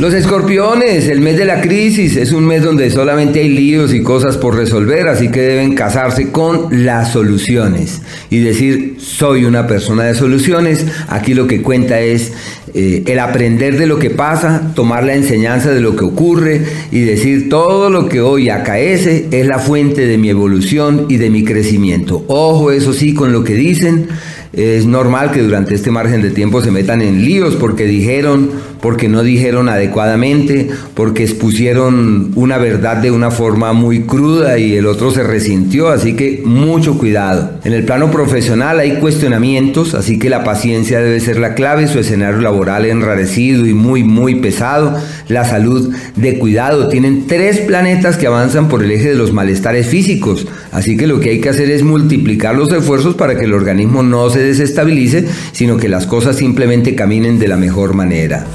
Los escorpiones, el mes de la crisis, es un mes donde solamente hay líos y cosas por resolver, así que deben casarse con las soluciones y decir, soy una persona de soluciones. Aquí lo que cuenta es eh, el aprender de lo que pasa, tomar la enseñanza de lo que ocurre y decir, todo lo que hoy acaece es la fuente de mi evolución y de mi crecimiento. Ojo, eso sí, con lo que dicen es normal que durante este margen de tiempo se metan en líos porque dijeron, porque no dijeron adecuadamente, porque expusieron una verdad de una forma muy cruda y el otro se resintió, así que mucho cuidado. En el plano profesional hay cuestionamientos, así que la paciencia debe ser la clave, su escenario laboral enrarecido y muy muy pesado, la salud de cuidado. Tienen tres planetas que avanzan por el eje de los malestares físicos, así que lo que hay que hacer es multiplicar los esfuerzos para que el organismo no se desestabilice, sino que las cosas simplemente caminen de la mejor manera.